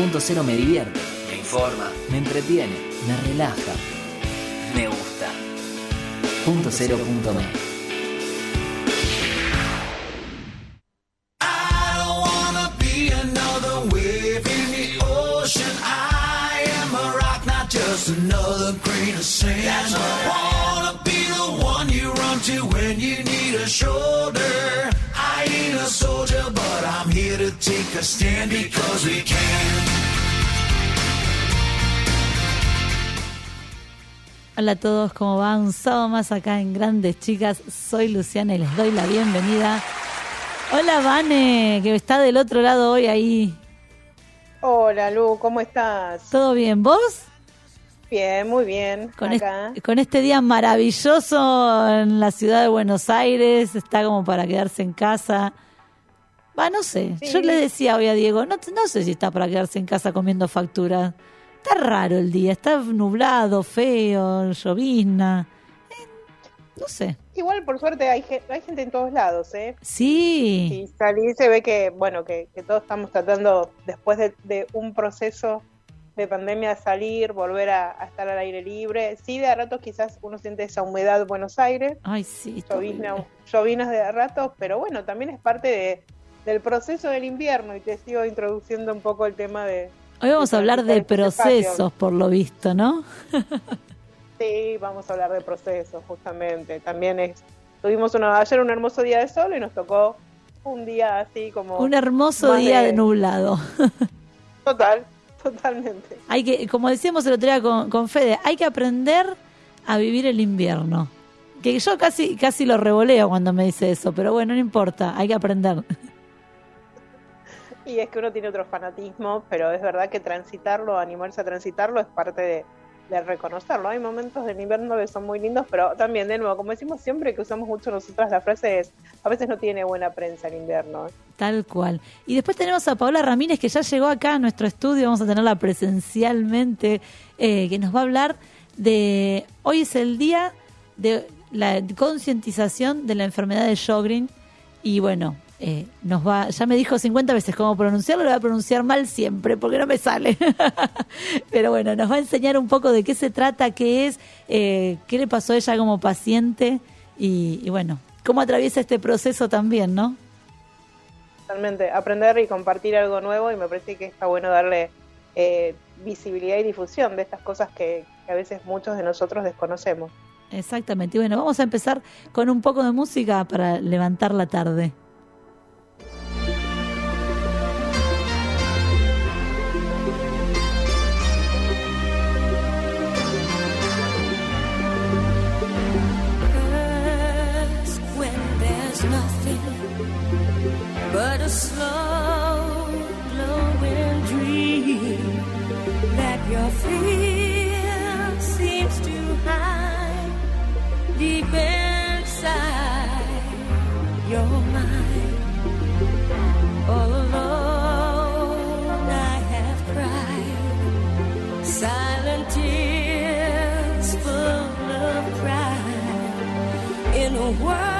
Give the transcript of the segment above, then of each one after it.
Punto cero me divierte, me informa, me entretiene, me relaja, me gusta. Punto cero punto me. I don't wanna be another wave in the ocean. I am a rock, not just another grain of sand. Right. Wanna be the one you run to when you need a shoulder. Here to take a stand because we can. Hola a todos, ¿cómo van? Un sábado más acá en Grandes Chicas. Soy Luciana y les doy la bienvenida. Hola Vane, que está del otro lado hoy ahí. Hola Lu, ¿cómo estás? ¿Todo bien? ¿Vos? Bien, muy bien. Con, acá. este, con este día maravilloso en la ciudad de Buenos Aires, está como para quedarse en casa. Va, no sé. Sí. Yo le decía hoy a Diego, no, no sé si está para quedarse en casa comiendo facturas. Está raro el día, está nublado, feo, llovizna. Eh, no sé. Igual, por suerte, hay, hay gente en todos lados, ¿eh? Sí, Y salí se ve que, bueno, que, que todos estamos tratando, después de, de un proceso de pandemia, de salir, volver a, a estar al aire libre. Sí, de a ratos quizás uno siente esa humedad de Buenos Aires, ay, sí. llovinas de a ratos, pero bueno, también es parte de, del proceso del invierno y te sigo introduciendo un poco el tema de... Hoy vamos a hablar de procesos, por lo visto, ¿no? Sí, vamos a hablar de procesos, justamente. También es, tuvimos una, ayer un hermoso día de sol y nos tocó un día así como... Un hermoso día de- de nublado. Total, totalmente. Hay que, como decíamos el otro día con, con Fede, hay que aprender a vivir el invierno. Que yo casi, casi lo revoleo cuando me dice eso, pero bueno, no importa, hay que aprender. Y es que uno tiene otro fanatismo, pero es verdad que transitarlo, animarse a transitarlo es parte de, de reconocerlo. Hay momentos del invierno que son muy lindos, pero también, de nuevo, como decimos siempre que usamos mucho nosotras, la frase es, a veces no tiene buena prensa el invierno. Tal cual. Y después tenemos a Paola Ramírez, que ya llegó acá a nuestro estudio, vamos a tenerla presencialmente, eh, que nos va a hablar de, hoy es el día de la concientización de la enfermedad de Sjogren, y bueno, eh, nos va, ya me dijo 50 veces cómo pronunciarlo, lo voy a pronunciar mal siempre, porque no me sale. Pero bueno, nos va a enseñar un poco de qué se trata, qué es, eh, qué le pasó a ella como paciente, y, y bueno, cómo atraviesa este proceso también, ¿no? Totalmente, aprender y compartir algo nuevo y me parece que está bueno darle eh, visibilidad y difusión de estas cosas que, que a veces muchos de nosotros desconocemos. Exactamente. Y bueno, vamos a empezar con un poco de música para levantar la tarde. world.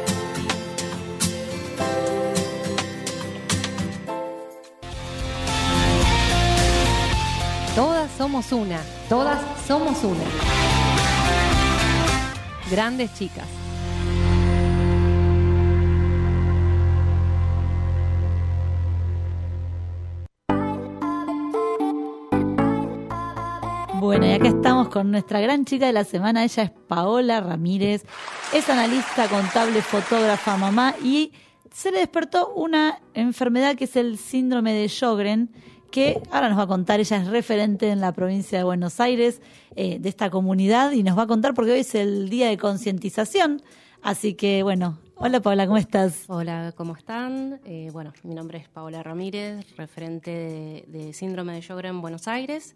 Somos una, todas somos una. Grandes chicas. Bueno, y acá estamos con nuestra gran chica de la semana. Ella es Paola Ramírez. Es analista contable, fotógrafa, mamá y se le despertó una enfermedad que es el síndrome de Sjögren, que ahora nos va a contar. Ella es referente en la provincia de Buenos Aires eh, de esta comunidad y nos va a contar porque hoy es el día de concientización. Así que, bueno, hola Paola, ¿cómo estás? Hola, ¿cómo están? Eh, bueno, mi nombre es Paola Ramírez, referente de, síndrome de Sjögren en Buenos Aires.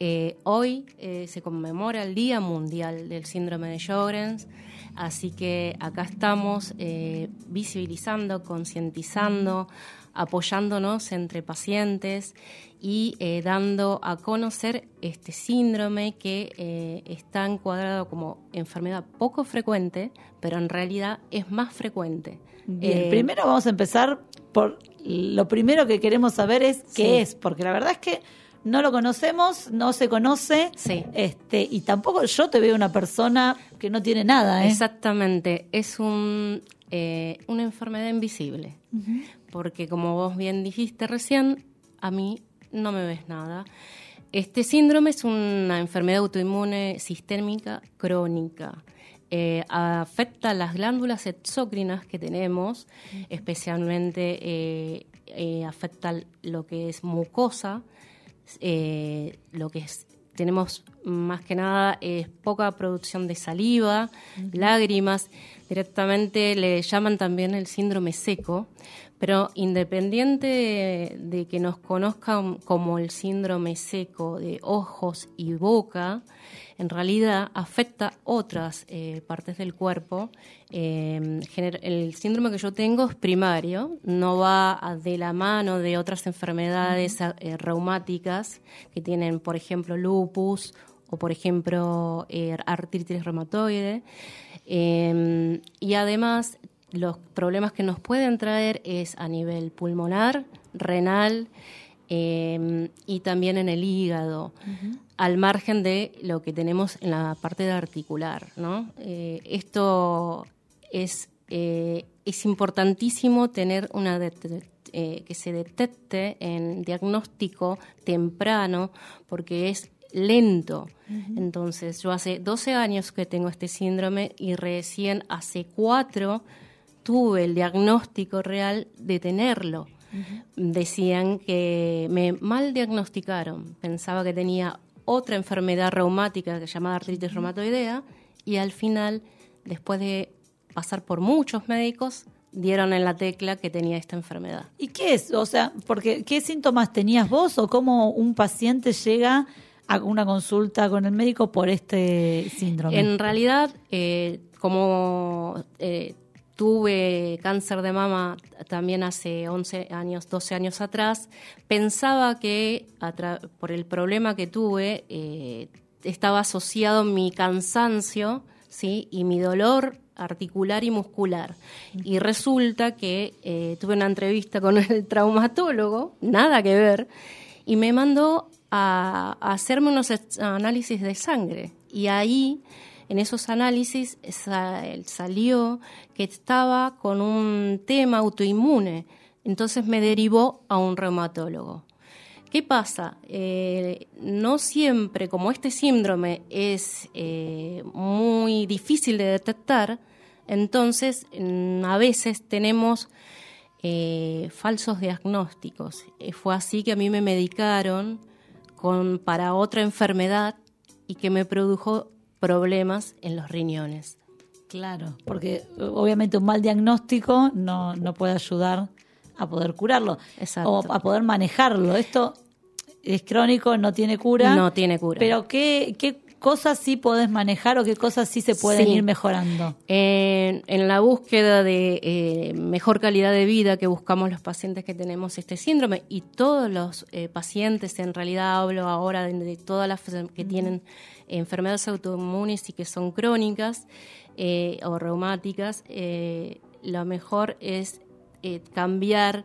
Eh, hoy se conmemora el Día Mundial del Síndrome de Sjögren's, así que acá estamos visibilizando, concientizando, apoyándonos entre pacientes y eh, dando a conocer este síndrome que eh, está encuadrado como enfermedad poco frecuente, pero en realidad es más frecuente. Bien, Eh, primero vamos a empezar por lo primero que queremos saber es qué Sí. es, porque la verdad es que no lo conocemos, no se conoce, Sí. este, y tampoco yo te veo una persona que no tiene nada, ¿eh? Exactamente, es un, una enfermedad invisible, porque como vos bien dijiste recién, a mí no me ves nada. Este síndrome es una enfermedad autoinmune sistémica crónica. Eh, afecta las glándulas exócrinas que tenemos, especialmente eh, eh, afecta lo que es mucosa, eh, lo que es, tenemos más que nada es poca producción de saliva, lágrimas, directamente le llaman también el síndrome seco, pero independiente de, que nos conozcan como el síndrome seco de ojos y boca, en realidad afecta otras eh, partes del cuerpo. Eh, gener- el síndrome que yo tengo es primario, no va de la mano de otras enfermedades eh, reumáticas que tienen, por ejemplo, lupus o, por ejemplo, eh, artritis reumatoide. Eh, y además, los problemas que nos pueden traer es a nivel pulmonar, renal eh, y también en el hígado, al margen de lo que tenemos en la parte de articular. ¿no? Eh, esto es, eh, es importantísimo tener una eh, que se detecte en diagnóstico temprano porque es lento. Entonces, yo hace 12 años que tengo este síndrome y recién hace cuatro tuve el diagnóstico real de tenerlo. Decían que me mal diagnosticaron. Pensaba que tenía otra enfermedad reumática que se llamaba artritis reumatoidea y al final, después de pasar por muchos médicos, dieron en la tecla que tenía esta enfermedad. ¿Y qué es? O sea, porque ¿qué síntomas tenías vos o cómo un paciente llega a una consulta con el médico por este síndrome? En realidad, eh, como eh, tuve cáncer de mama también hace 11 años, 12 años atrás, pensaba que por el problema que tuve eh, estaba asociado mi cansancio ¿sí? y mi dolor articular y muscular. Y resulta que eh, tuve una entrevista con el traumatólogo, nada que ver, y me mandó a, a hacerme unos análisis de sangre. Y ahí, en esos análisis, sa- salió que estaba con un tema autoinmune. Entonces me derivó a un reumatólogo. ¿Qué pasa? Eh, no siempre, como este síndrome es eh, muy difícil de detectar, entonces mm, a veces tenemos eh, falsos diagnósticos. Fue así que a mí me medicaron para otra enfermedad y que me produjo problemas en los riñones. Claro, porque obviamente un mal diagnóstico no, no puede ayudar a poder curarlo Exacto. o a poder manejarlo. Esto es crónico, no tiene cura. No tiene cura. Pero ¿qué, qué cosas sí podés manejar o qué cosas sí se pueden Sí. ir mejorando? En, en la búsqueda de eh, mejor calidad de vida que buscamos los pacientes que tenemos este síndrome y todos los eh, pacientes, en realidad hablo ahora de, de todas las que tienen enfermedades autoinmunes y que son crónicas eh, o reumáticas, eh, lo mejor es eh, cambiar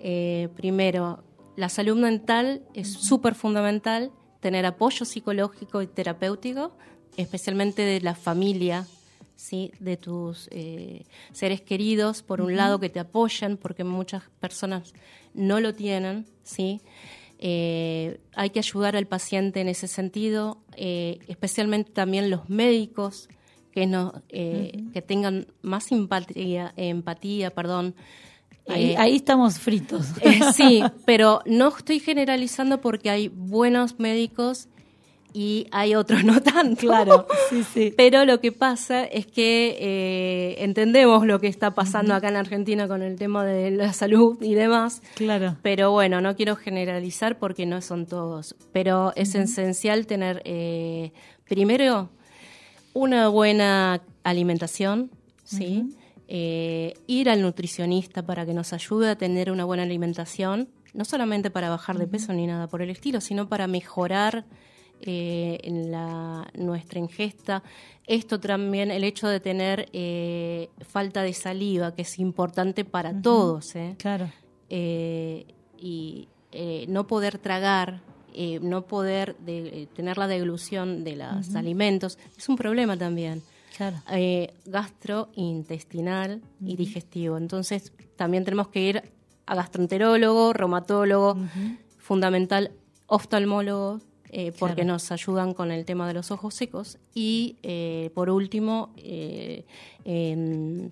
eh, primero la salud mental es súper fundamental, tener apoyo psicológico y terapéutico, especialmente de la familia, ¿sí? de tus eh, seres queridos, por un lado, que te apoyan, porque muchas personas no lo tienen, ¿sí? Eh, hay que ayudar al paciente en ese sentido, eh, especialmente también los médicos que, no, que tengan más empatía, empatía perdón, Ahí, eh, ahí estamos fritos. eh, sí, pero no estoy generalizando porque hay buenos médicos y hay otros no tanto. Claro, sí, sí. Pero lo que pasa es que eh, entendemos lo que está pasando acá en Argentina con el tema de la salud y demás. Claro. Pero bueno, no quiero generalizar porque no son todos. Pero es esencial tener, eh, primero, una buena alimentación, ¿sí? Eh, ir al nutricionista para que nos ayude a tener una buena alimentación, no solamente para bajar de peso ni nada por el estilo, sino para mejorar eh, en la, nuestra ingesta. Esto también, el hecho de tener eh, falta de saliva, que es importante para todos, ¿eh? Claro. eh, y eh, no poder tragar, no poder de- tener la deglución de los alimentos, es un problema también. Claro. Eh, gastrointestinal y digestivo. Entonces, también tenemos que ir a gastroenterólogo, reumatólogo, fundamental, oftalmólogo, eh, porque Claro. nos ayudan con el tema de los ojos secos. Y eh, por último, eh,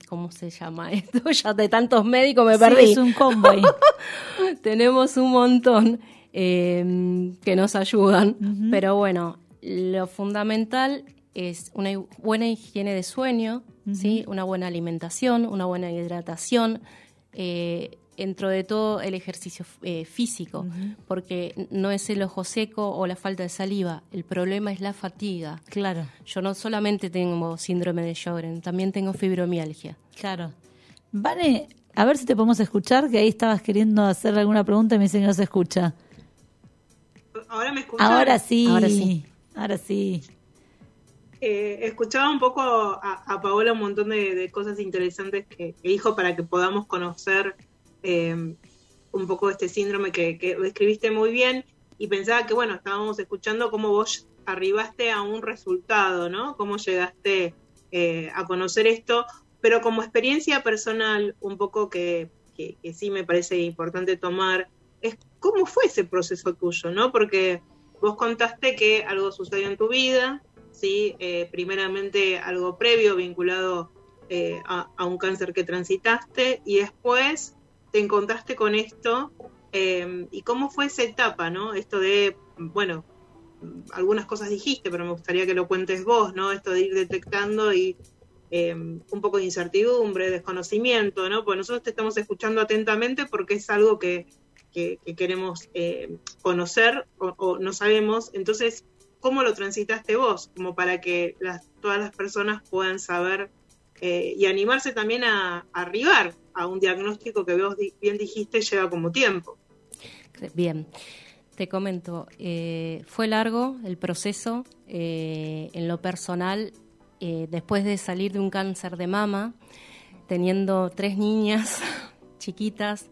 ¿cómo se llama esto? Ya de tantos médicos me Sí, perdí. es un combo. Tenemos un montón que nos ayudan, pero bueno, lo fundamental es una buena higiene de sueño, ¿sí? una buena alimentación, una buena hidratación, eh, dentro de todo el ejercicio eh, físico, porque no es el ojo seco o la falta de saliva, el problema es la fatiga. Claro, Yo no solamente tengo síndrome de Sjögren, también tengo fibromialgia. claro. Vane, a ver si te podemos escuchar, que ahí estabas queriendo hacer alguna pregunta y me dice que no se escucha. Ahora me escuchan. Ahora sí. Ahora sí. Ahora sí. Eh, escuchaba un poco a, Paola un montón de, cosas interesantes que, que dijo para que podamos conocer eh, un poco este síndrome que, que describiste muy bien y pensaba que, bueno, estábamos escuchando cómo vos arribaste a un resultado, ¿no? Cómo llegaste eh, a conocer esto, pero como experiencia personal, un poco que, que, que sí me parece importante tomar, es cómo fue ese proceso tuyo, ¿no? Porque vos contaste que algo sucedió en tu vida, ¿sí? Eh, primeramente algo previo vinculado eh, a, un cáncer que transitaste y después te encontraste con esto eh, y cómo fue esa etapa, ¿no? Esto de, bueno, algunas cosas dijiste, pero me gustaría que lo cuentes vos, ¿no? Esto de ir detectando y un poco de incertidumbre, desconocimiento, ¿no? Pues nosotros te estamos escuchando atentamente porque es algo que, que, que queremos conocer o, o no sabemos. Entonces, ¿cómo lo transitaste vos? Como para que las, todas las personas puedan saber eh, y animarse también a, arribar a un diagnóstico que vos bien dijiste lleva como tiempo. Bien, te comento, eh, fue largo el proceso eh, en lo personal, eh, después de salir de un cáncer de mama, teniendo tres niñas chiquitas,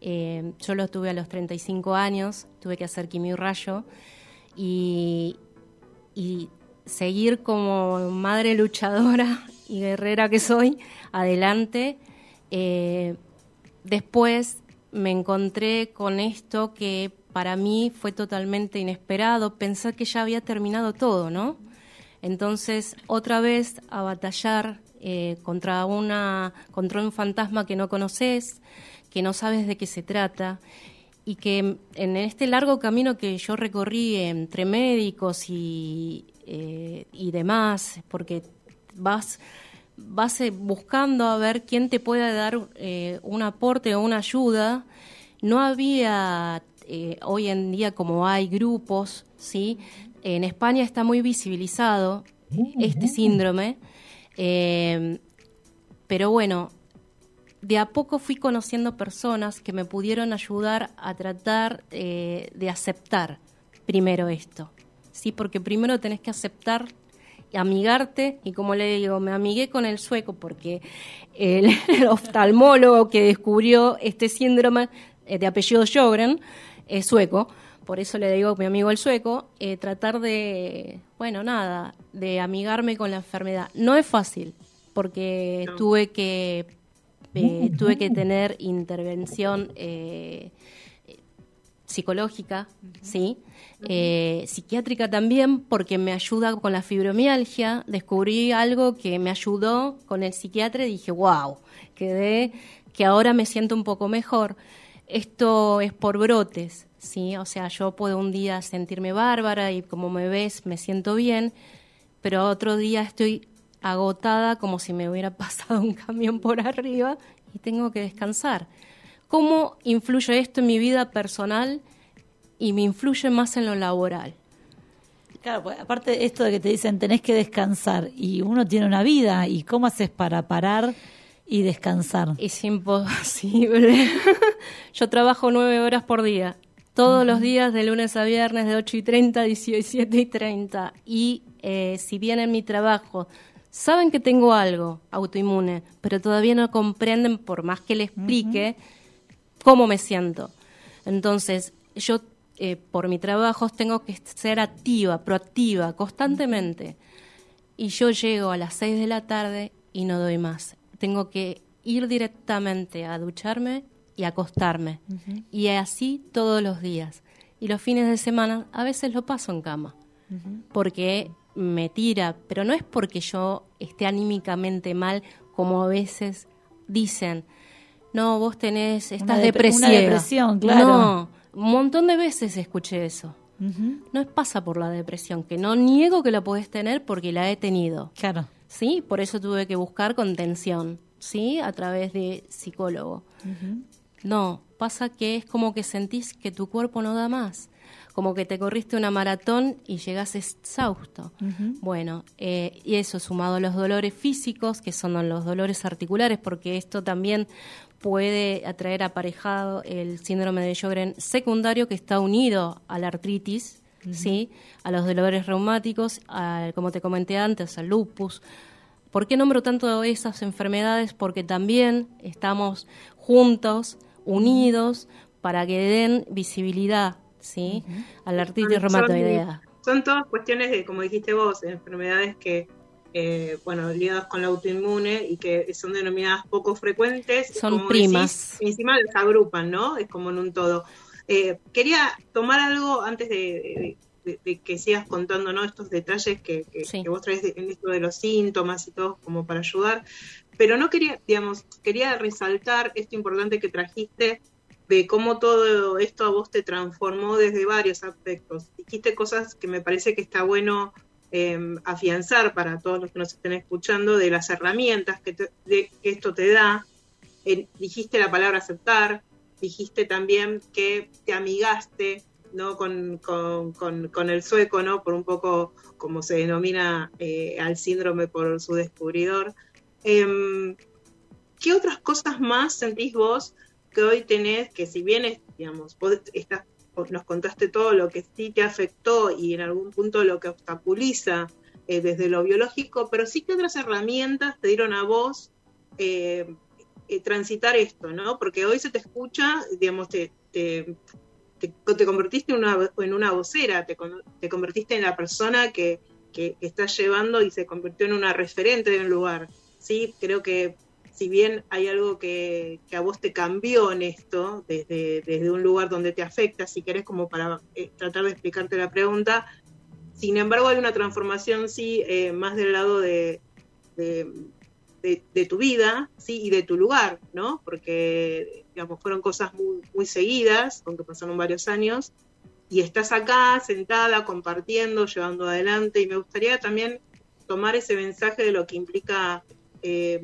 yo lo tuve a los 35 años, tuve que hacer quimio rayo y, seguir como madre luchadora y guerrera que soy, adelante. Eh, después me encontré con esto que para mí fue totalmente inesperado pensar que ya había terminado todo, ¿no? Entonces, otra vez a batallar eh, contra, una, contra un fantasma que no conoces, que no sabes de qué se trata, y que en este largo camino que yo recorrí entre médicos y, eh, y demás, porque vas vas eh, buscando a ver quién te puede dar eh, un aporte o una ayuda. No había eh, hoy en día como hay grupos, ¿sí? En España está muy visibilizado este síndrome, pero bueno, de a poco fui conociendo personas que me pudieron ayudar a tratar de aceptar primero esto, ¿sí? Porque primero tenés que aceptar amigarte y como le digo, me amigué con el sueco porque el, oftalmólogo que descubrió este síndrome eh, de apellido Sjogren es sueco, por eso le digo mi amigo el sueco, eh, tratar de, bueno, nada, de amigarme con la enfermedad. No es fácil porque tuve que eh, tuve que tener intervención psicológica, ¿sí? Eh, psiquiátrica también, porque me ayuda con la fibromialgia. Descubrí algo que me ayudó con el psiquiatra y dije, wow, quedé, que ahora me siento un poco mejor. Esto es por brotes, ¿sí? O sea, yo puedo un día sentirme bárbara y como me ves me siento bien, pero otro día estoy agotada como si me hubiera pasado un camión por arriba y tengo que descansar. ¿Cómo influye esto en mi vida personal y me influye más en lo laboral? Claro, pues aparte esto de que te dicen tenés que descansar y uno tiene una vida y cómo haces para parar y descansar. Es imposible. Yo trabajo nueve horas por día, todos los días de lunes a viernes de 8 y 30 a 17 y 30 y eh, si bien en mi trabajo saben que tengo algo autoinmune, pero todavía no comprenden por más que le explique cómo me siento. Entonces, yo eh, por mi trabajo tengo que ser activa, proactiva, constantemente. Y yo llego a las 6 de la tarde y no doy más. Tengo que ir directamente a ducharme y acostarme. Y así todos los días. Y los fines de semana a veces lo paso en cama. Porque me tira, pero no es porque yo esté anímicamente mal, como a veces dicen no, vos tenés, estás depresiva. Una depresión, claro. No, un montón de veces escuché eso. No pasa por la depresión, que no niego que la podés tener porque la he tenido. Claro. Sí, por eso tuve que buscar contención, ¿sí? A través de psicólogo. No, pasa que es como que sentís que tu cuerpo no da más como que te corriste una maratón y llegas exhausto. Bueno, eh, y eso sumado a los dolores físicos, que son los dolores articulares, porque esto también puede atraer aparejado el síndrome de Sjögren secundario que está unido a la artritis, ¿sí? a los dolores reumáticos, como te comenté antes, al lupus. ¿Por qué nombro tanto esas enfermedades? Porque también estamos juntos, unidos, para que den visibilidad ¿sí? a la artritis reumatoidea. Son, todas cuestiones de, como dijiste vos, enfermedades que eh, bueno, ligadas con la autoinmune y que son denominadas poco frecuentes. Son primas. y encima las agrupan, ¿no? Es como en un todo. Eh, quería tomar algo antes de, que sigas contando, ¿no? Estos detalles que, vos traes en esto de los síntomas y todo, como para ayudar. Pero no quería, digamos, quería resaltar esto importante que trajiste de cómo todo esto a vos te transformó desde varios aspectos. Dijiste cosas que me parece que está bueno Em, afianzar para todos los que nos estén escuchando de las herramientas que, esto te da. dijiste la palabra aceptar, dijiste también que te amigaste ¿no? Con, el sueco, ¿no? por un poco como se denomina eh, al síndrome por su descubridor. Em, ¿Qué otras cosas más sentís vos que hoy tenés, que si bien digamos, vos estás nos contaste todo lo que sí te afectó y en algún punto lo que obstaculiza eh, desde lo biológico, pero sí que otras herramientas te dieron a vos eh, eh, transitar esto, ¿no? Porque hoy se te escucha, digamos, te, te, convertiste en una, en una vocera, te, te convertiste en la persona que, que, está llevando y se convirtió en una referente de un lugar, ¿sí? Creo que si bien hay algo que, que a vos te cambió en esto, desde, desde un lugar donde te afecta, si querés como para eh, tratar de explicarte la pregunta, sin embargo hay una transformación sí eh, más del lado de, de, tu vida sí y de tu lugar, ¿no? Porque digamos fueron cosas muy, muy seguidas, aunque pasaron varios años, y estás acá sentada compartiendo, llevando adelante, y me gustaría también tomar ese mensaje de lo que implica eh,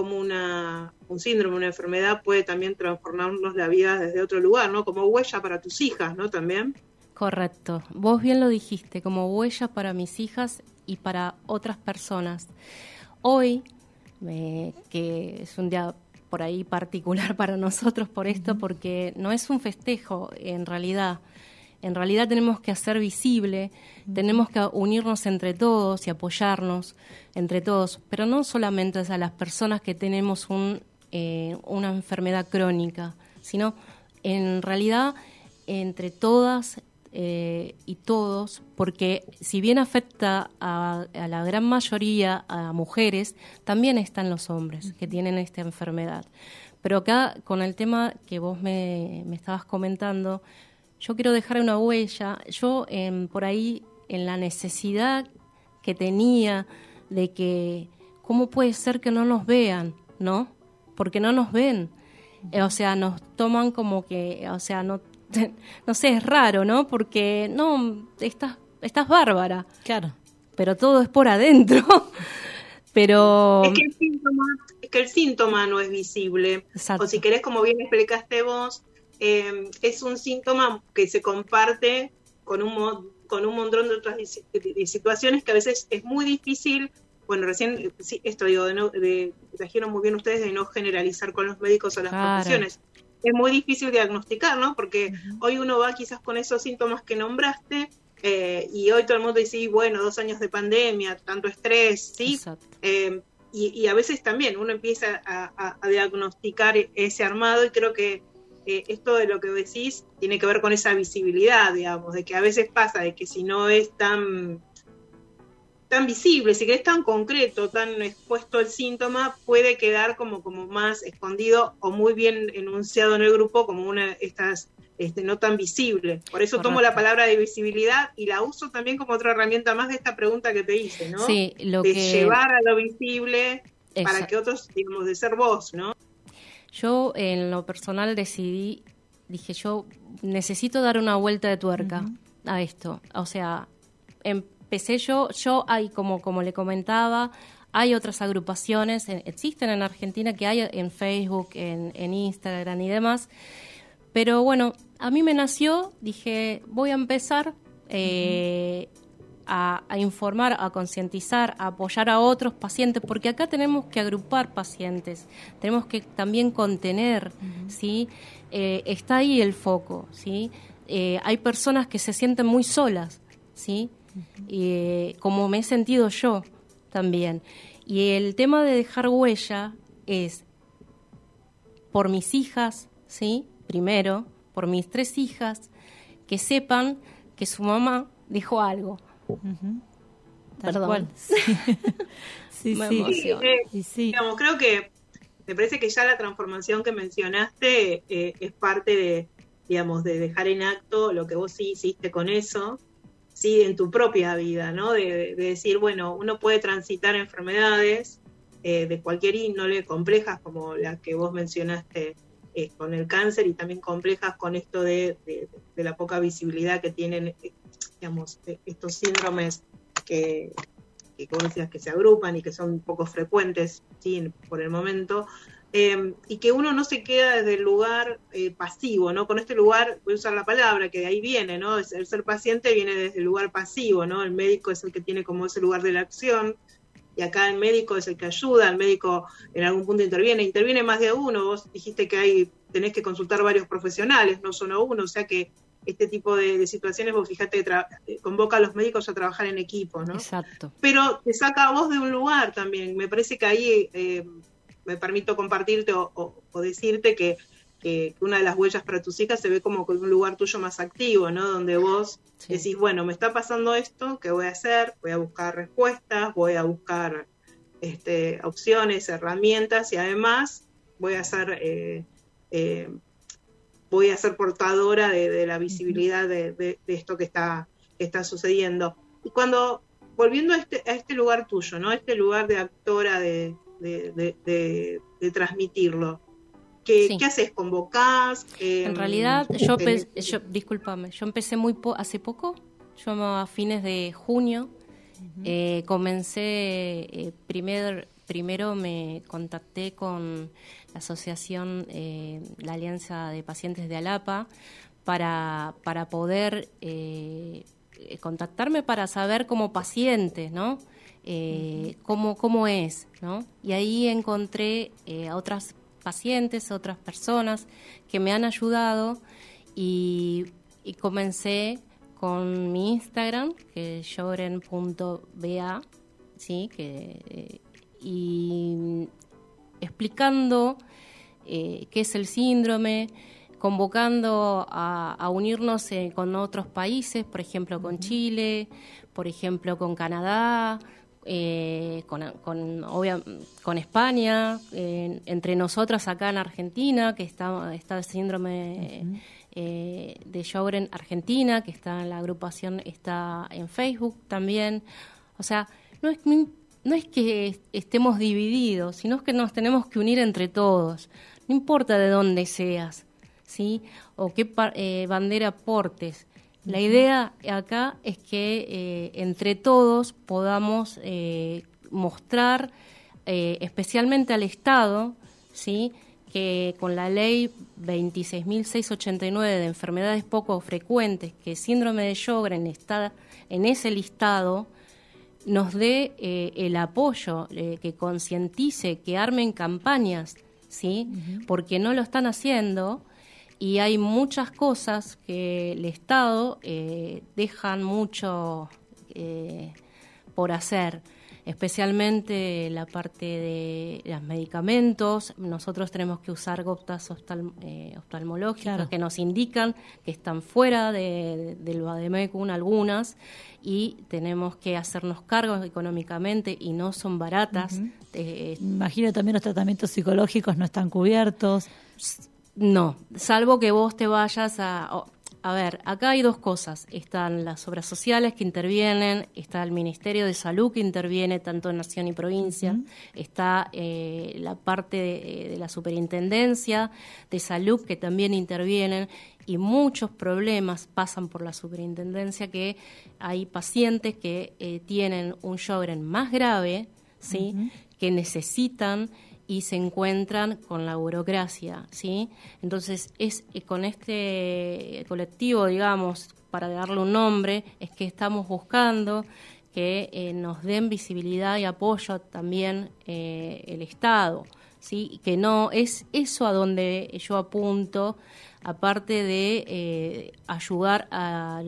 cómo una, un síndrome, una enfermedad puede también transformarnos la vida desde otro lugar, ¿no? Como huella para tus hijas, ¿no? También. Correcto. Vos bien lo dijiste, como huella para mis hijas y para otras personas. Hoy, eh, que es un día por ahí particular para nosotros por esto, porque no es un festejo en realidad. En realidad tenemos que hacer visible, tenemos que unirnos entre todos y apoyarnos entre todos, pero no solamente a las personas que tenemos un, eh, una enfermedad crónica, sino en realidad entre todas eh, y todos, porque si bien afecta a, a la gran mayoría a mujeres, también están los hombres que tienen esta enfermedad. Pero acá, con el tema que vos me, me estabas comentando, yo quiero dejar una huella. Yo, em, por ahí, en la necesidad que tenía de que, ¿cómo puede ser que no nos vean? ¿No? Porque no nos ven. Eh, o sea, nos toman como que, o sea, no, no sé, es raro, ¿no? Porque, no, estás, estás bárbara. Claro. Pero todo es por adentro. Pero... Es que el síntoma, es que el síntoma no es visible. Exacto. O si querés, como bien explicaste vos, eh, es un síntoma que se comparte con un, con un montón de otras situaciones que a veces es muy difícil. Bueno, recién, eh, sí, esto digo, de, no, de, trajeron muy bien ustedes de no generalizar con los médicos o las Claro. profesiones. Es muy difícil diagnosticar, ¿no? Porque hoy uno va quizás con esos síntomas que nombraste eh, y hoy todo el mundo dice, "Y bueno, dos años de pandemia, tanto estrés, ¿sí? Eh, y, y a veces también uno empieza a, a- a diagnosticar ese armado y creo que eh, esto de lo que decís tiene que ver con esa visibilidad, digamos, de que a veces pasa de que si no es tan tan visible, si querés tan concreto, tan expuesto el síntoma, puede quedar como, como más escondido o muy bien enunciado en el grupo como una estas este, no tan visible. Por eso tomo la palabra de visibilidad y la uso también como otra herramienta más de esta pregunta que te hice, ¿no? Sí, lo de que... llevar a lo visible para que otros, digamos, de ser vos, ¿no? Yo en lo personal decidí, dije yo necesito dar una vuelta de tuerca a esto. O sea, empecé yo, yo hay como, como le comentaba, hay otras agrupaciones, en- existen en Argentina que hay en Facebook, en, en Instagram y demás. Pero bueno, a mí me nació, dije, voy a empezar eh, a, a informar, a concientizar, a apoyar a otros pacientes, porque acá tenemos que agrupar pacientes, tenemos que también contener, ¿sí? Eh, está ahí el foco, ¿sí? Eh, hay personas que se sienten muy solas, ¿sí? Eh, como me he sentido yo también. Y el tema de dejar huella es por mis hijas, ¿sí? Primero, por mis tres hijas, que sepan que su mamá dijo algo. Tal Perdón. cual. Sí, sí. Me sí. emociono. Eh, Y sí. digamos, creo que me parece que ya la transformación que mencionaste eh, es parte de, digamos, de dejar en acto lo que vos sí hiciste con eso, sí, en tu propia vida, ¿no? De, de decir, bueno, uno puede transitar enfermedades eh, de cualquier índole, complejas como la que vos mencionaste eh, con el cáncer y también complejas con esto de, de- de la poca visibilidad que tienen, digamos, eh, estos síndromes que, que que se agrupan y que son poco frecuentes por el momento, eh, y que uno no se queda desde el lugar eh, pasivo, ¿no? Con este lugar, voy a usar la palabra, que de ahí viene, ¿no? El ser paciente viene desde el lugar pasivo, ¿no? El médico es el que tiene como ese lugar de la acción, y acá el médico es el que ayuda, el médico en algún punto interviene, interviene más de uno, vos dijiste que hay, tenés que consultar varios profesionales, no solo uno, o sea que este tipo de, de situaciones, vos que tra- eh, convoca a los médicos a trabajar en equipo, ¿no? Exacto. pero te saca a vos de un lugar también. Me parece que ahí eh, me permito compartirte o, o- o decirte que, que una de las huellas para tus hijas se ve como con un lugar tuyo más activo, ¿no? Donde vos Sí. decís, bueno, me está pasando esto, ¿qué voy a hacer? Voy a buscar respuestas, voy a buscar este, opciones, herramientas y además voy a eh, eh, voy a ser portadora de, de la visibilidad de, de- de esto que está, que está sucediendo. Y cuando, volviendo a este, a este lugar tuyo, ¿no? Este lugar de actora de, de, de- de- de transmitirlo. ¿Qué, Sí. ¿Qué haces? ¿Convocás? Eh, En realidad, yo, pe- yo discúlpame, yo empecé muy po- hace poco, yo a fines de junio eh, comencé, eh, primer, primero me contacté con la asociación, eh, la Alianza de Pacientes de Alapa, para, para poder eh, contactarme para saber como paciente, ¿no? Eh, cómo, cómo es, ¿no? Y ahí encontré a otras pacientes, otras personas que me han ayudado y, y comencé con mi Instagram, que es lloren.ba, ¿sí? Que, y explicando eh, qué es el síndrome, convocando a, a unirnos eh, con otros países, por ejemplo con Chile, por ejemplo con Canadá, eh, con, con, obvia- con España, eh, entre nosotras acá en Argentina, que está, está el síndrome eh, de Sjögren Argentina, que está en la agrupación, está en Facebook también. O sea, no es, no, no es que estemos divididos, sino que nos tenemos que unir entre todos. No importa de dónde seas, ¿sí? O qué eh, bandera portes. La idea acá es que eh, entre todos podamos eh, mostrar, eh, especialmente al Estado, ¿sí? que con la ley 26.689 de enfermedades poco frecuentes, que síndrome de Sjögren está en ese listado, nos dé eh, el apoyo, eh, que concientice, que armen campañas, ¿sí? Porque no lo están haciendo y hay muchas cosas que el Estado eh, dejan mucho eh, por hacer, especialmente la parte de los medicamentos. Nosotros tenemos que usar gotas eh, oftalmológicas Claro. que nos indican que están fuera de- del Bademecum algunas y tenemos que hacernos cargos económicamente y no son baratas. Eh, Imagino también los tratamientos psicológicos no están cubiertos. no, salvo que vos te vayas a... a ver, acá hay dos cosas. Están las obras sociales que intervienen, está el Ministerio de Salud que interviene tanto en nación y provincia, está eh, la parte de, de la Superintendencia de Salud que también intervienen y muchos problemas pasan por la Superintendencia que hay pacientes que eh, tienen un Sjögren más grave, ¿sí? que necesitan y se encuentran con la burocracia, ¿sí? Entonces, es eh, con este colectivo, digamos, para darle un nombre, es que estamos buscando que eh, nos den visibilidad y apoyo también eh, el Estado, ¿sí? Que no es eso a donde yo apunto, aparte de ayudar a,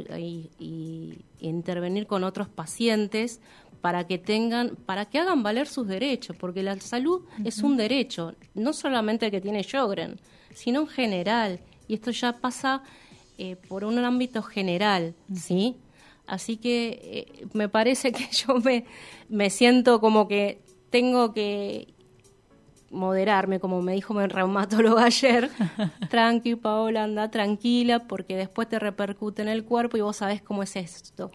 intervenir con otros pacientes para que tengan, para que hagan valer sus derechos, porque la salud es un derecho, no solamente el que tiene Sjögren, sino en general, y esto ya pasa eh, por un ámbito general, ¿sí? Así que eh, me parece que yo me, me siento como que tengo que moderarme, como me dijo mi reumatólogo ayer. Tranqui, Paola, anda tranquila, porque después te repercute en el cuerpo y vos sabés cómo es esto.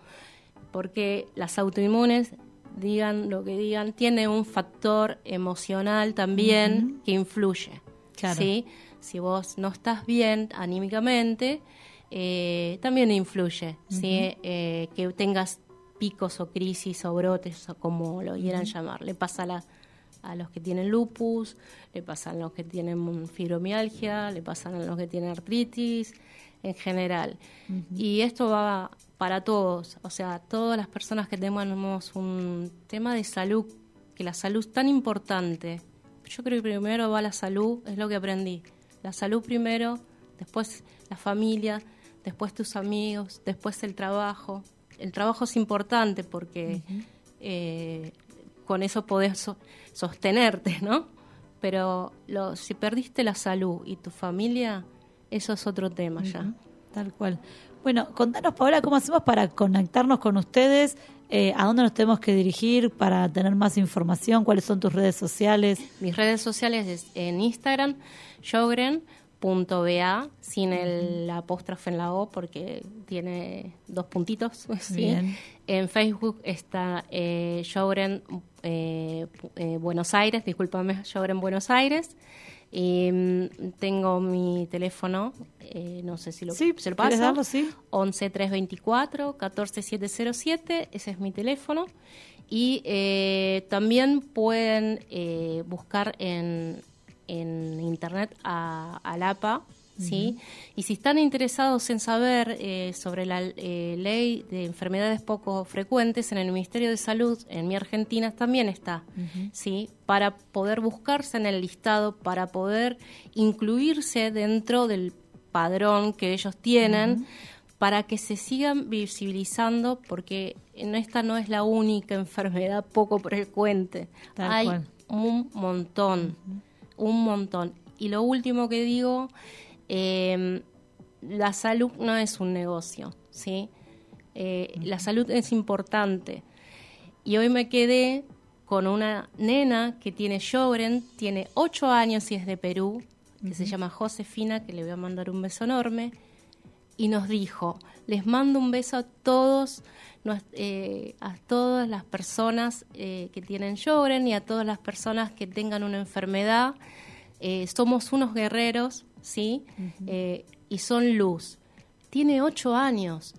Porque las autoinmunes, digan lo que digan, tiene un factor emocional también que influye. Claro. ¿sí? Si vos no estás bien anímicamente, eh, también influye. ¿sí? Eh, que tengas picos o crisis o brotes, o como lo quieran llamar. Le pasa a la a los que tienen lupus, le pasan a los que tienen fibromialgia, le pasan a los que tienen artritis, en general. Y esto va para todos, o sea, todas las personas que tenemos un tema de salud, que la salud es tan importante. Yo creo que primero va la salud, es lo que aprendí. La salud primero, después la familia, después tus amigos, después el trabajo. El trabajo es importante porque eh, con eso podés so- sostenerte, ¿no? Pero lo, si perdiste la salud y tu familia, eso es otro tema ya. Tal cual. Bueno, contanos, Paola, cómo hacemos para conectarnos con ustedes. eh, ¿a dónde nos tenemos que dirigir para tener más información? ¿Cuáles son tus redes sociales? Mis redes sociales es en Instagram, yogren.ba, sin el apóstrofe en la O porque tiene dos puntitos. ¿sí? Bien. En Facebook está eh, eh, eh, Buenos Aires, discúlpame, Yogren Buenos Aires. Mm, tengo mi teléfono, eh, no sé si lo, Sí, se lo ¿quieres paso. darlo? Sí. 11 324 14707, ese es mi teléfono. Y eh, también pueden eh, buscar en, en internet a, a LAPA, ¿sí? Y si están interesados en saber eh, sobre la eh, ley de enfermedades poco frecuentes, en el Ministerio de Salud, en mi Argentina, también está, ¿sí? Para poder buscarse en el listado, para poder incluirse dentro del padrón que ellos tienen, para que se sigan visibilizando, porque en esta no es la única enfermedad poco frecuente. Tal Hay cual. un montón, un montón. Y lo último que digo, eh, la salud no es un negocio, ¿sí? Eh, La salud es importante. Y hoy me quedé con una nena que tiene Sjogren, tiene ocho años y es de Perú, que se llama Josefina, que le voy a mandar un beso enorme, y nos dijo, les mando un beso a todos, eh, a todas las personas eh, que tienen Sjogren y a todas las personas que tengan una enfermedad. Eh, somos unos guerreros, ¿sí? Eh, y son luz. Tiene ocho años.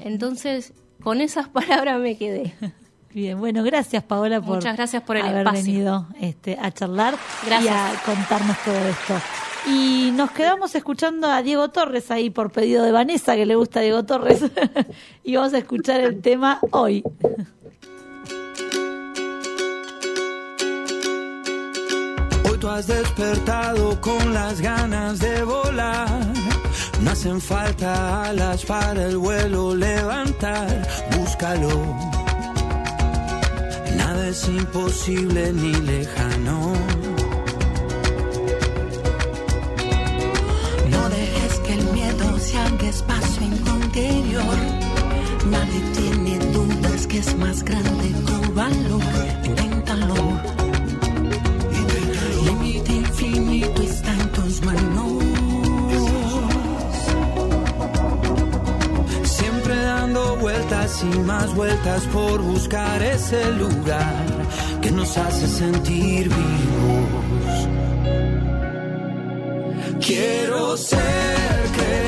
Entonces, con esas palabras me quedé. Bien, bueno, gracias Paola por, Muchas gracias por el haber espacio. venido este, a charlar Gracias. y a contarnos todo esto. Y nos quedamos escuchando a Diego Torres ahí por pedido de Vanessa, que le gusta a Diego Torres. y vamos a escuchar el tema hoy. Has despertado con las ganas de volar. No hacen falta alas para el vuelo levantar. Búscalo. Nada es imposible ni lejano. No dejes que el miedo se haga espacio en tu interior. Nadie tiene dudas que es más grande tu valor. Está en tus manos. Siempre dando vueltas y más vueltas por buscar ese lugar que nos hace sentir vivos. Quiero ser, creer,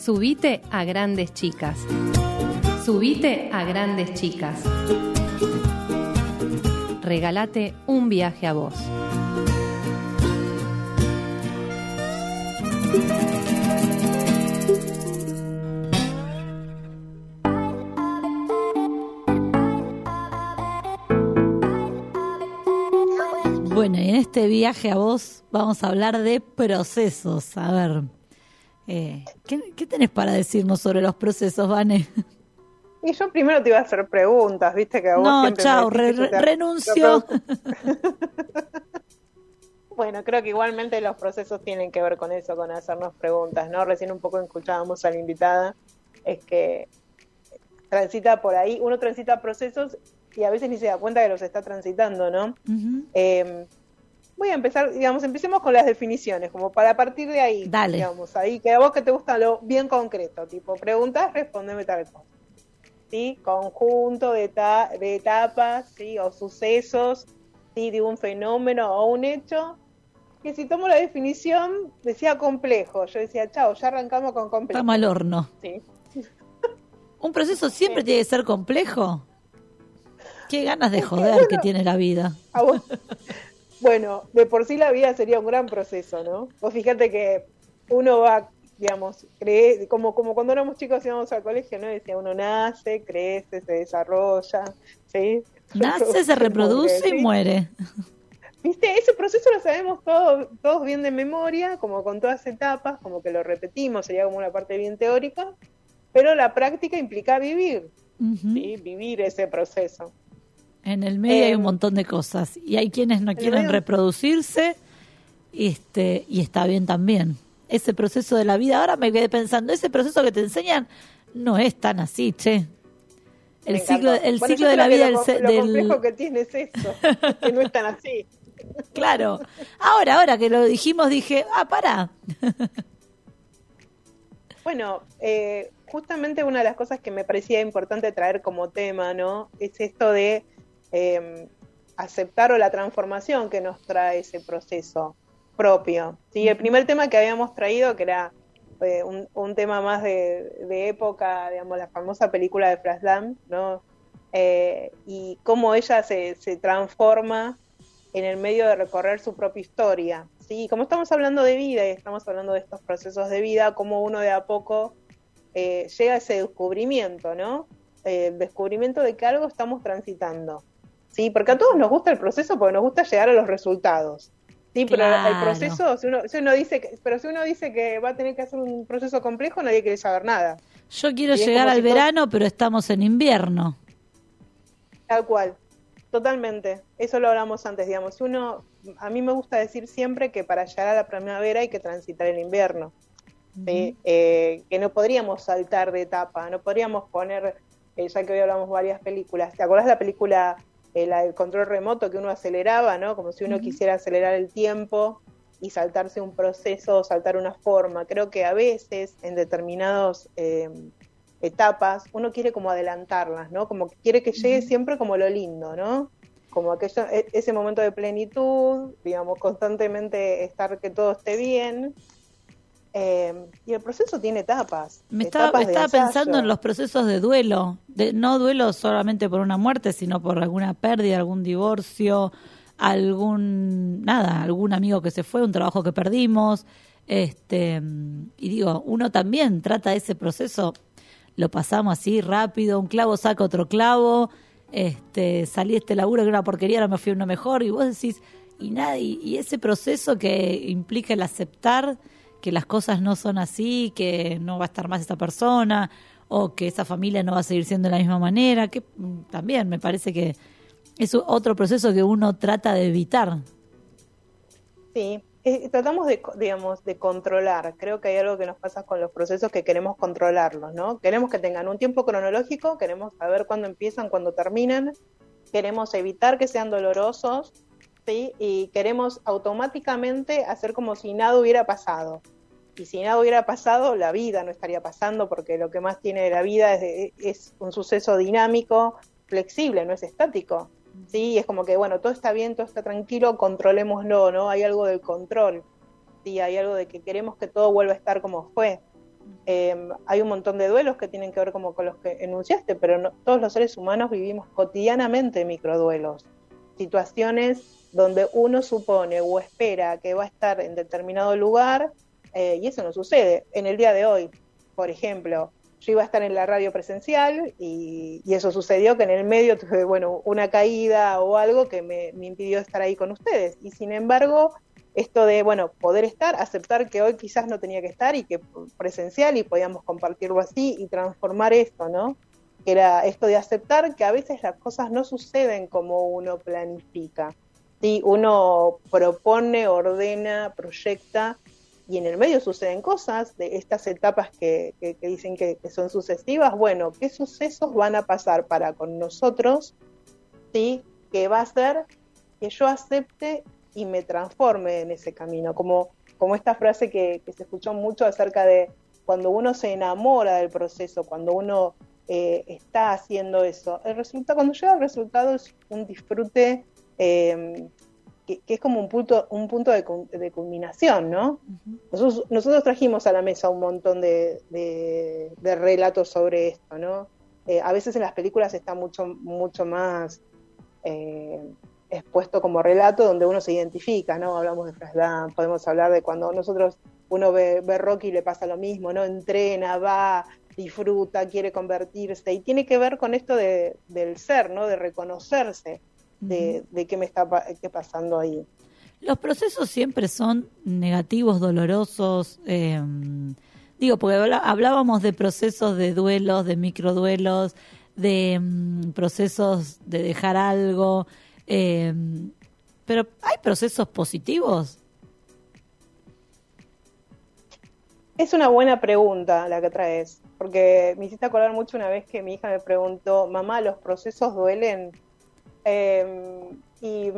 Subite a grandes chicas. Subite a grandes chicas. Regálate un viaje a vos. Bueno, y en este viaje a vos vamos a hablar de procesos. A ver, eh, ¿qué, qué tenés para decirnos sobre los procesos, Vane? Y yo primero te iba a hacer preguntas, viste que a vos No, chao, re- renuncio. Bueno, creo que igualmente los procesos tienen que ver con eso, con hacernos preguntas, ¿no? Recién un poco escuchábamos a la invitada, es que transita por ahí, uno transita procesos y a veces ni se da cuenta que los está transitando, ¿no? Eh, voy a empezar, digamos, empecemos con las definiciones, como para partir de ahí, Dale. digamos, ahí que a vos que te gusta lo bien concreto, tipo, preguntas, respondeme tal cosa. ¿Sí? Conjunto de, eta- de etapas, ¿sí? O sucesos, ¿sí? De un fenómeno o un hecho, que si tomo la definición, decía complejo, yo decía, chao, ya arrancamos con complejo. Estamos al horno. Sí. ¿Un proceso siempre tiene que ser complejo? Qué ganas de joder que tiene la vida. A vos- Bueno, de por sí la vida sería un gran proceso, ¿no? Vos fíjate que uno va, digamos, cree, como, como cuando éramos chicos íbamos al colegio, ¿no? Decía, uno nace, crece, se desarrolla, ¿sí? Nace, se reproduce y muere. ¿Viste? Ese proceso lo sabemos todos, todos bien de memoria, como con todas etapas, como que lo repetimos, sería como una parte bien teórica, pero la práctica implica vivir, ¿sí? Vivir ese proceso. En el medio hay un montón de cosas. Y hay quienes no quieren medio- reproducirse este, y está bien también. Ese proceso de la vida, ahora me quedé pensando, ese proceso que te enseñan no es tan así, che. El Me ciclo, encantó. el Bueno, ciclo de la vida que del, lo, lo complejo que tiene es eso, que no es tan así. Claro. Ahora, ahora que lo dijimos, dije, ah, pará. Bueno, eh, justamente una de las cosas que me parecía importante traer como tema, ¿no? Es esto de eh, aceptar o la transformación que nos trae ese proceso propio. ¿sí? El primer tema que habíamos traído, que era eh, un, un tema más de, de época, digamos, la famosa película de Flashdance, ¿no? Eh, y cómo ella se, se transforma en el medio de recorrer su propia historia. ¿sí? Como estamos hablando de vida y estamos hablando de estos procesos de vida, cómo uno de a poco eh, llega a ese descubrimiento, ¿no? Eh, el descubrimiento de que algo estamos transitando. ¿Sí? Porque a todos nos gusta el proceso porque nos gusta llegar a los resultados. Sí, pero el proceso, si uno, si uno dice que, pero si uno dice que va a tener que hacer un proceso complejo, nadie quiere saber nada. Yo quiero Y llegar al si todo- verano, pero estamos en invierno. Tal cual, totalmente. Eso lo hablamos antes, digamos. Uno, a mí me gusta decir siempre que para llegar a la primavera hay que transitar el invierno. ¿sí? Eh, que no podríamos saltar de etapa, no podríamos poner, eh, ya que hoy hablamos varias películas. ¿Te acordás la película, del control remoto que uno aceleraba, ¿no? Como si uno quisiera acelerar el tiempo y saltarse un proceso, saltar una forma. Creo que a veces en determinados eh, etapas uno quiere como adelantarlas, ¿no? Como que quiere que llegue siempre como lo lindo, ¿no? Como aquello, e- ese momento de plenitud, digamos, constantemente estar que todo esté bien. Eh, y el proceso tiene etapas. Me estaba, etapas pensando en los procesos de duelo, de, no duelo solamente por una muerte, sino por alguna pérdida, algún divorcio, algún nada, algún amigo que se fue, un trabajo que perdimos, este y digo, uno también trata ese proceso, lo pasamos así rápido, un clavo saca otro clavo, este salí de este laburo que era una porquería, ahora me fui a uno mejor y vos decís y nada y, y ese proceso que implica el aceptar que las cosas no son así, que no va a estar más esa persona o que esa familia no va a seguir siendo de la misma manera, que también me parece que es otro proceso que uno trata de evitar. Sí, eh, tratamos de, digamos, de controlar. Creo que hay algo que nos pasa con los procesos que queremos controlarlos, ¿no? Queremos que tengan un tiempo cronológico, queremos saber cuándo empiezan, cuándo terminan, queremos evitar que sean dolorosos, ¿sí? Y queremos automáticamente hacer como si nada hubiera pasado. Y si nada hubiera pasado, la vida no estaría pasando, porque lo que más tiene de la vida es, es un suceso dinámico, flexible, no es estático. Sí, es como que, bueno, todo está bien, todo está tranquilo, controlémoslo, ¿no? Hay algo del control, sí, hay algo de que queremos que todo vuelva a estar como fue. Eh, hay un montón de duelos que tienen que ver como con los que enunciaste, pero no- todos los seres humanos vivimos cotidianamente microduelos, situaciones donde uno supone o espera que va a estar en determinado lugar eh, y eso no sucede. En el día de hoy, por ejemplo, yo iba a estar en la radio presencial y, eso sucedió que en el medio tuve, bueno, una caída o algo que me, me impidió estar ahí con ustedes. Y sin embargo, esto de, bueno, poder estar, aceptar que hoy quizás no tenía que estar y que presencial y podíamos compartirlo así y transformar esto, ¿no? Era esto de aceptar que a veces las cosas no suceden como uno planifica. Sí, uno propone, ordena, proyecta y en el medio suceden cosas de estas etapas que, dicen que, que son sucesivas. Bueno, ¿qué sucesos van a pasar para con nosotros? ¿Sí? Que va a ser que yo acepte y me transforme en ese camino. Como, como esta frase que, que se escuchó mucho acerca de cuando uno se enamora del proceso, cuando uno eh, está haciendo eso. El resultado, cuando llega el resultado es un disfrute eh, que, que es como un punto, un punto de, cu- de culminación, ¿no? Nosotros, nosotros trajimos a la mesa un montón de, de- de relatos sobre esto, ¿no? Eh, a veces en las películas está mucho, mucho más eh, expuesto como relato donde uno se identifica, ¿no? Hablamos de Flashdance, podemos hablar de cuando nosotros, uno ve, ve Rocky y le pasa lo mismo, ¿no? Entrena, va, disfruta, quiere convertirse, y tiene que ver con esto de, del ser, ¿no? De reconocerse de, de qué me está qué pasando ahí. Los procesos siempre son negativos, dolorosos. eh, digo, porque hablábamos de procesos de duelos, de microduelos, de mm, procesos de dejar algo. eh, pero ¿hay procesos positivos? Es una buena pregunta la que traes, porque me hiciste acordar mucho una vez que mi hija me preguntó, mamá, ¿los procesos duelen? Eh, y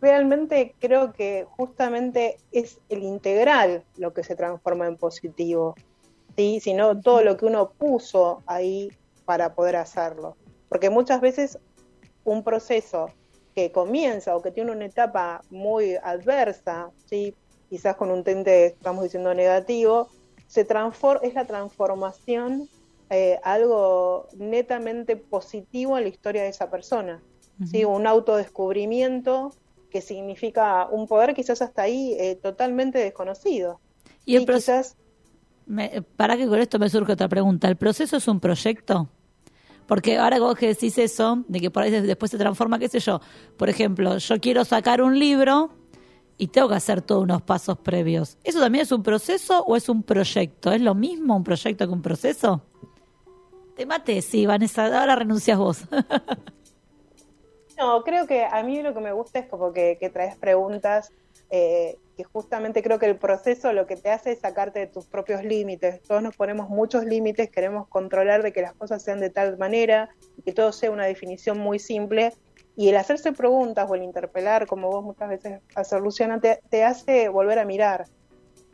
realmente creo que justamente es el integral lo que se transforma en positivo. ¿sí? sino todo lo que uno puso ahí para poder hacerlo. Porque muchas veces un proceso que comienza o que tiene una etapa muy adversa, ¿sí? quizás con un tinte, estamos diciendo, negativo, se transforma, es la transformación eh, algo netamente positivo en la historia de esa persona. ¿sí? Un autodescubrimiento que significa un poder quizás hasta ahí eh, totalmente desconocido. Y el proceso, quizás para que con esto me surge otra pregunta, ¿el proceso es un proyecto? Porque ahora vos que decís eso, de que por ahí después se transforma, qué sé yo, por ejemplo, yo quiero sacar un libro y tengo que hacer todos unos pasos previos. ¿Eso también es un proceso o es un proyecto? ¿Es lo mismo un proyecto que un proceso? Te maté, sí, Vanessa, ahora renuncias vos. No, creo que a mí lo que me gusta es como que, traes preguntas eh, que justamente creo que el proceso lo que te hace es sacarte de tus propios límites. Todos nos ponemos muchos límites, queremos controlar de que las cosas sean de tal manera, que todo sea una definición muy simple. Y el hacerse preguntas o el interpelar, como vos muchas veces haces, Luciana, te, te hace volver a mirar.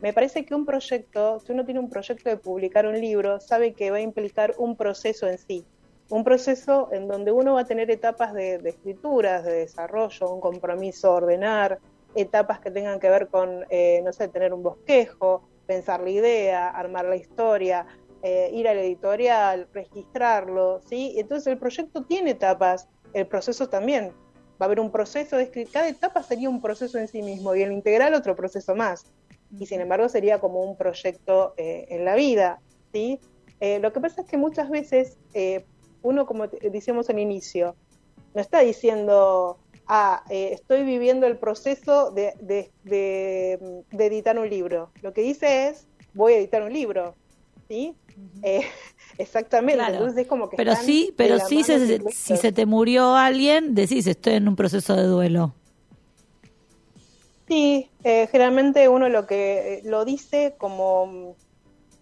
Me parece que un proyecto, si uno tiene un proyecto de publicar un libro, sabe que va a implicar un proceso en sí. Un proceso en donde uno va a tener etapas de, de escrituras, de desarrollo, un compromiso, ordenar, etapas que tengan que ver con, eh, no sé, tener un bosquejo, pensar la idea, armar la historia, eh, ir al editorial, registrarlo, ¿sí? Entonces el proyecto tiene etapas, el proceso también. Va a haber un proceso de cada etapa sería un proceso en sí mismo y el integral otro proceso más. Y sin embargo sería como un proyecto eh, en la vida, ¿sí? Eh, lo que pasa es que muchas veces eh, uno, como decíamos al inicio, no está diciendo, ah, eh, estoy viviendo el proceso de, de- de- de editar un libro. Lo que dice es, voy a editar un libro, ¿sí? Eh, exactamente, Claro. entonces es como que Pero sí, pero sí, se- si se te murió alguien, decís, estoy en un proceso de duelo. Sí, eh, generalmente uno lo que eh, lo dice como,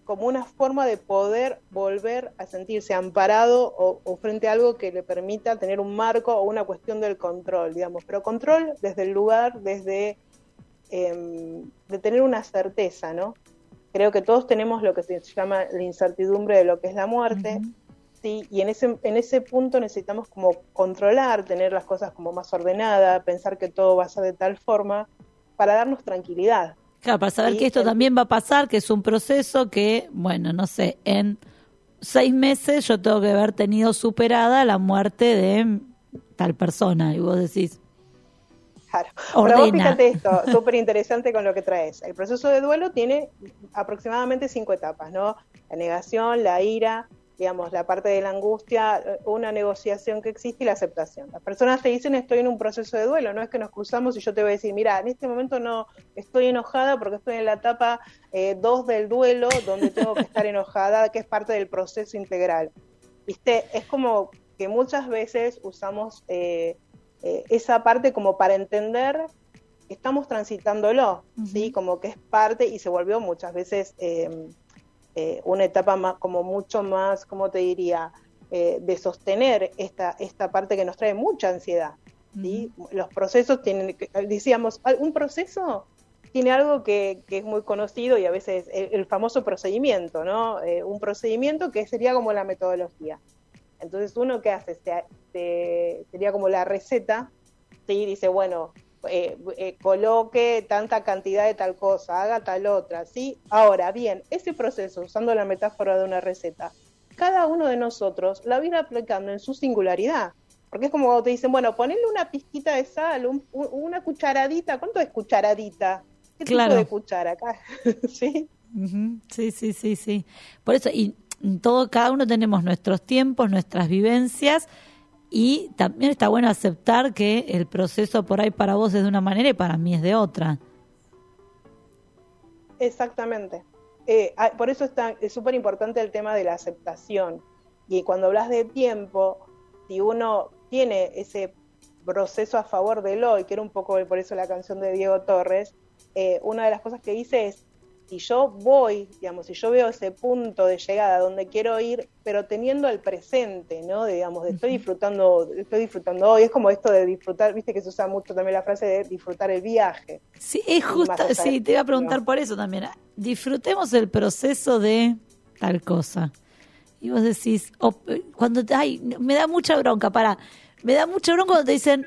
como una forma de poder volver a sentirse amparado o, o frente a algo que le permita tener un marco o una cuestión del control, digamos, pero control desde el lugar, desde em, de tener una certeza, ¿no? Creo que todos tenemos lo que se llama la incertidumbre de lo que es la muerte, Sí, y en ese, en ese punto necesitamos como controlar, tener las cosas como más ordenadas, pensar que todo va a ser de tal forma para darnos tranquilidad. Claro, para saber que esto el- también va a pasar, que es un proceso que, bueno, no sé, en seis meses yo tengo que haber tenido superada la muerte de tal persona. Y vos decís, Claro. Pero vos Ordena. fíjate esto, súper interesante con lo que traes. El proceso de duelo tiene aproximadamente cinco etapas, ¿no? La negación, la ira, digamos, la parte de la angustia, eh, una negociación que existe y la aceptación. Las personas te dicen estoy en un proceso de duelo, no es que nos cruzamos y yo te voy a decir, mira, en este momento no estoy enojada porque estoy en la etapa 2 del duelo, donde tengo que estar enojada, que es parte del proceso integral. ¿Viste? Es como que muchas veces usamos eh, eh, esa parte como para entender que estamos transitándolo, ¿sí? Como que es parte y se volvió muchas veces eh, una etapa más, como mucho más, ¿cómo te diría? Eh, de sostener esta, esta parte que nos trae mucha ansiedad, ¿sí? Los procesos tienen, decíamos, un proceso tiene algo que, que es muy conocido y a veces el, el famoso procedimiento, ¿no? Eh, un procedimiento que sería como la metodología. Entonces uno que hace, se, se- sería como la receta, ¿sí? dice, bueno, eh, eh, coloque tanta cantidad de tal cosa, haga tal otra, ¿sí? Ahora, bien, ese proceso, usando la metáfora de una receta, cada uno de nosotros la viene aplicando en su singularidad. Porque es como cuando te dicen, bueno, ponle una pizquita de sal, un- un- una cucharadita, ¿cuánto es cucharadita? ¿Qué Claro. tipo de cuchara acá? ¿Sí? Sí, sí, sí, sí. Por eso, y todo, cada uno tenemos nuestros tiempos, nuestras vivencias, y también está bueno aceptar que el proceso por ahí para vos es de una manera y para mí es de otra. Exactamente. Eh, ah, por eso es súper importante el tema de la aceptación. Y cuando hablas de tiempo, si uno tiene ese proceso a favor del hoy, que era un poco por eso la canción de Diego Torres, eh, una de las cosas que dice es, si yo voy, digamos, si yo veo ese punto de llegada donde quiero ir, pero teniendo el presente, ¿no? Digamos, de estoy disfrutando, estoy disfrutando hoy, es como esto de disfrutar, viste que se usa mucho también la frase de disfrutar el viaje. Sí, es justo, sí, te iba a preguntar ¿no? por eso también. Disfrutemos el proceso de tal cosa. Y vos decís, o, eh, cuando te, ay, me da mucha bronca, para, me da mucha bronca cuando te dicen,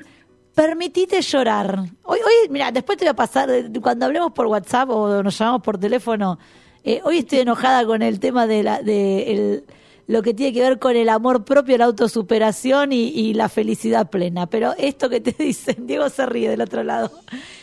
permitite llorar. Hoy, hoy, mira, después te voy a pasar, cuando hablemos por WhatsApp o nos llamamos por teléfono, eh, hoy estoy enojada con el tema de la, de el, lo que tiene que ver con el amor propio, la autosuperación y, y la felicidad plena. Pero esto que te dicen, Diego se ríe del otro lado,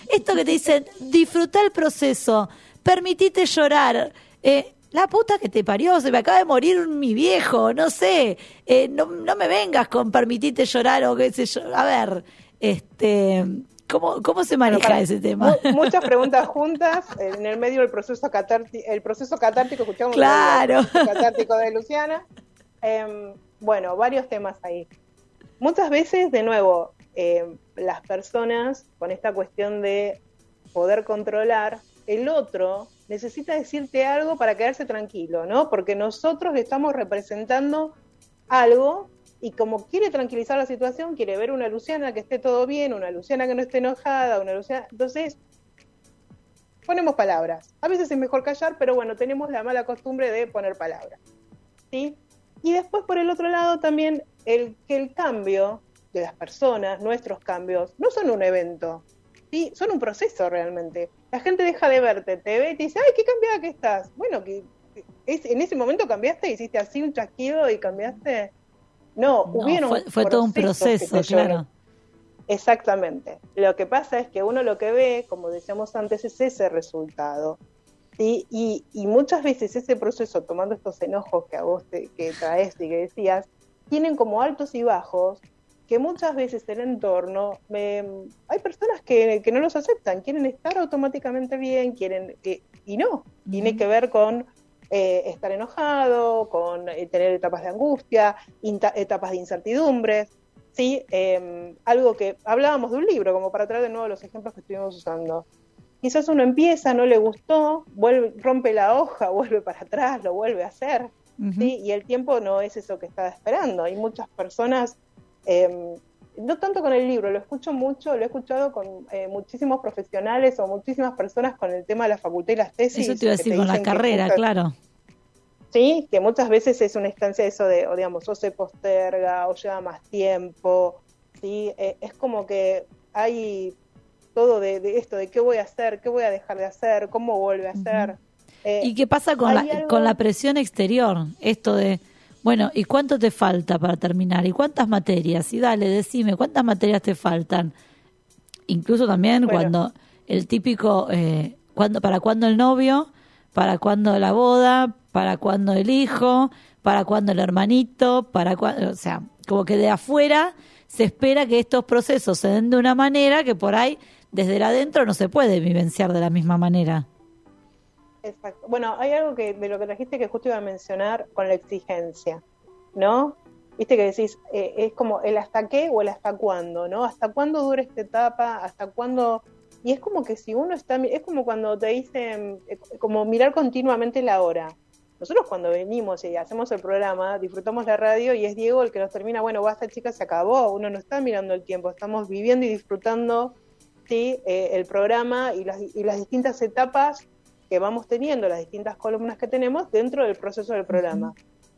esto que te dicen, disfruta el proceso, permitite llorar. Eh, la puta que te parió, se me acaba de morir mi viejo, no sé, eh, no, no me vengas con permitite llorar o qué sé yo. A ver, este, ¿cómo, cómo se maneja ese tema? Mu- Muchas preguntas juntas, en el medio del proceso catártico, el proceso catártico, escuchamos Claro. el proceso catártico de Luciana. Em, bueno, varios temas ahí. Muchas veces, de nuevo, em, las personas con esta cuestión de poder controlar, el otro necesita decirte algo para quedarse tranquilo, ¿no? Porque nosotros le estamos representando algo y como quiere tranquilizar la situación, quiere ver una Luciana que esté todo bien, una Luciana que no esté enojada, una Luciana... Entonces, ponemos palabras. A veces es mejor callar, pero bueno, tenemos la mala costumbre de poner palabras. ¿Sí? Y después, por el otro lado, también el que el cambio de las personas, nuestros cambios, no son un evento, ¿sí? son un proceso realmente. La gente deja de verte, te ve y te dice, ay, qué cambiada que estás. Bueno, que es, en ese momento cambiaste, hiciste así un chasquido y cambiaste. No, No, hubieron fue, fue todo un proceso, claro. Exactamente. Lo que pasa es que uno lo que ve, como decíamos antes, es ese resultado. ¿sí? Y, y muchas veces ese proceso, tomando estos enojos que a vos te, que traes y que decías, tienen como altos y bajos que muchas veces el entorno, eh, hay personas que, que no los aceptan, quieren estar automáticamente bien, quieren que, y no, tiene que ver con eh, estar enojado, con eh, tener etapas de angustia, etapas de incertidumbres, ¿sí? Eh, algo que hablábamos de un libro, como para traer de nuevo los ejemplos que estuvimos usando. Quizás uno empieza, no le gustó, vuelve, rompe la hoja, vuelve para atrás, lo vuelve a hacer, ¿sí? Y el tiempo no es eso que estaba esperando. Hay muchas personas, eh, no tanto con el libro, lo escucho mucho, lo he escuchado con eh, muchísimos profesionales o muchísimas personas con el tema de la facultad y las tesis. Eso te iba a decir con la carrera, muchas- claro. Sí, que muchas veces es una instancia de eso de, o digamos, o se posterga o lleva más tiempo, ¿sí? Eh, es como que hay todo de, de esto, de qué voy a hacer, qué voy a dejar de hacer, cómo vuelve a hacer. Eh, ¿Y qué pasa con la, algo- con la presión exterior? Esto de, bueno, ¿y cuánto te falta para terminar? ¿Y cuántas materias? Y dale, decime, ¿cuántas materias te faltan? Incluso también Bueno. cuando el típico, eh, cuando, ¿para cuándo el novio? ¿Para cuándo la boda? ¿Para cuándo el hijo? ¿Para cuándo el hermanito? ¿Para cuándo? O sea, como que de afuera se espera que estos procesos se den de una manera que por ahí desde el adentro no se puede vivenciar de la misma manera. Exacto. Bueno, hay algo que de lo que trajiste que justo iba a mencionar con la exigencia, ¿no? Viste que decís, eh, es como el hasta qué o el hasta cuándo, ¿no? ¿Hasta cuándo dura esta etapa? ¿Hasta cuándo? Y es como que si uno está, es como cuando te dicen, eh, como mirar continuamente la hora. Nosotros cuando venimos y hacemos el programa, disfrutamos la radio y es Diego el que nos termina, bueno, basta chicas, se acabó, uno no está mirando el tiempo, estamos viviendo y disfrutando ¿sí? Eh, el programa y las, y las distintas etapas que vamos teniendo, las distintas columnas que tenemos dentro del proceso del programa.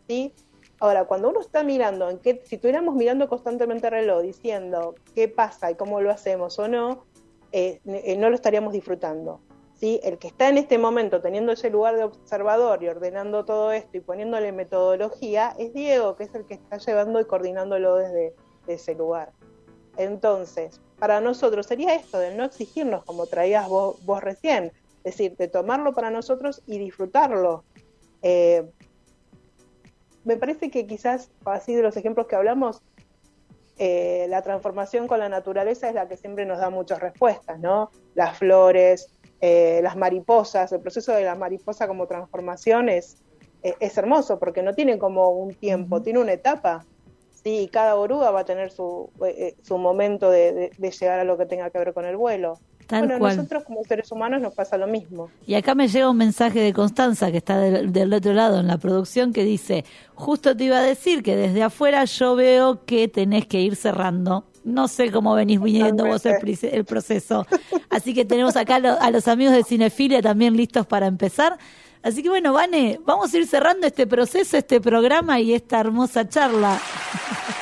¿sí? Ahora, cuando uno está mirando, en qué, si estuviéramos mirando constantemente el reloj, diciendo qué pasa y cómo lo hacemos o no, eh, eh, no lo estaríamos disfrutando. ¿sí? El que está en este momento teniendo ese lugar de observador y ordenando todo esto y poniéndole metodología es Diego, que es el que está llevando y coordinándolo desde, desde ese lugar. Entonces, para nosotros sería esto de no exigirnos como traías vos, vos recién, es decir, de tomarlo para nosotros y disfrutarlo. Eh, me parece que quizás, así de los ejemplos que hablamos, eh, la transformación con la naturaleza es la que siempre nos da muchas respuestas, ¿no? Las flores, eh, las mariposas, el proceso de la mariposa como transformación es, eh, es hermoso porque no tiene como un tiempo, tiene una etapa. Sí, y cada oruga va a tener su, su momento de, de- de llegar a lo que tenga que ver con el vuelo. Tal bueno, cual. nosotros como seres humanos nos pasa lo mismo. Y acá me llega un mensaje de Constanza, que está del, del otro lado en la producción, que dice, justo te iba a decir que desde afuera yo veo que tenés que ir cerrando. No sé cómo venís viniendo vos el, el proceso. Así que tenemos acá lo- a los amigos de Cinefilia también listos para empezar. Así que bueno, Vane, vamos a ir cerrando este proceso, este programa y esta hermosa charla.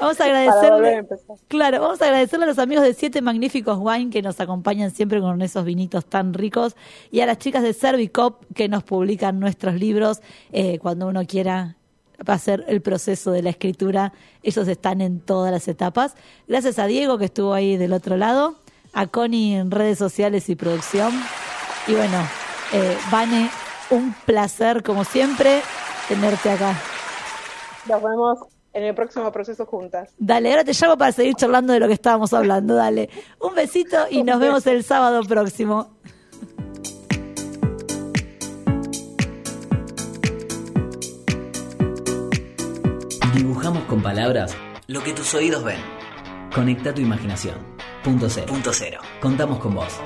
Vamos a a agradecerle, empezar. claro, vamos a agradecerle a los amigos de Siete Magníficos Wine que nos acompañan siempre con esos vinitos tan ricos y a las chicas de Servicop que nos publican nuestros libros eh, cuando uno quiera hacer el proceso de la escritura. Ellos están en todas las etapas. Gracias a Diego que estuvo ahí del otro lado, a Connie en redes sociales y producción. Y bueno, eh, Vane, un placer como siempre tenerte acá. Nos vemos en el próximo proceso juntas. Dale, ahora te llamo para seguir charlando de lo que estábamos hablando. Dale, un besito y nos vemos el sábado próximo. Dibujamos con palabras lo que tus oídos ven. Conecta tu imaginación. Punto cero. Punto cero. Contamos con vos.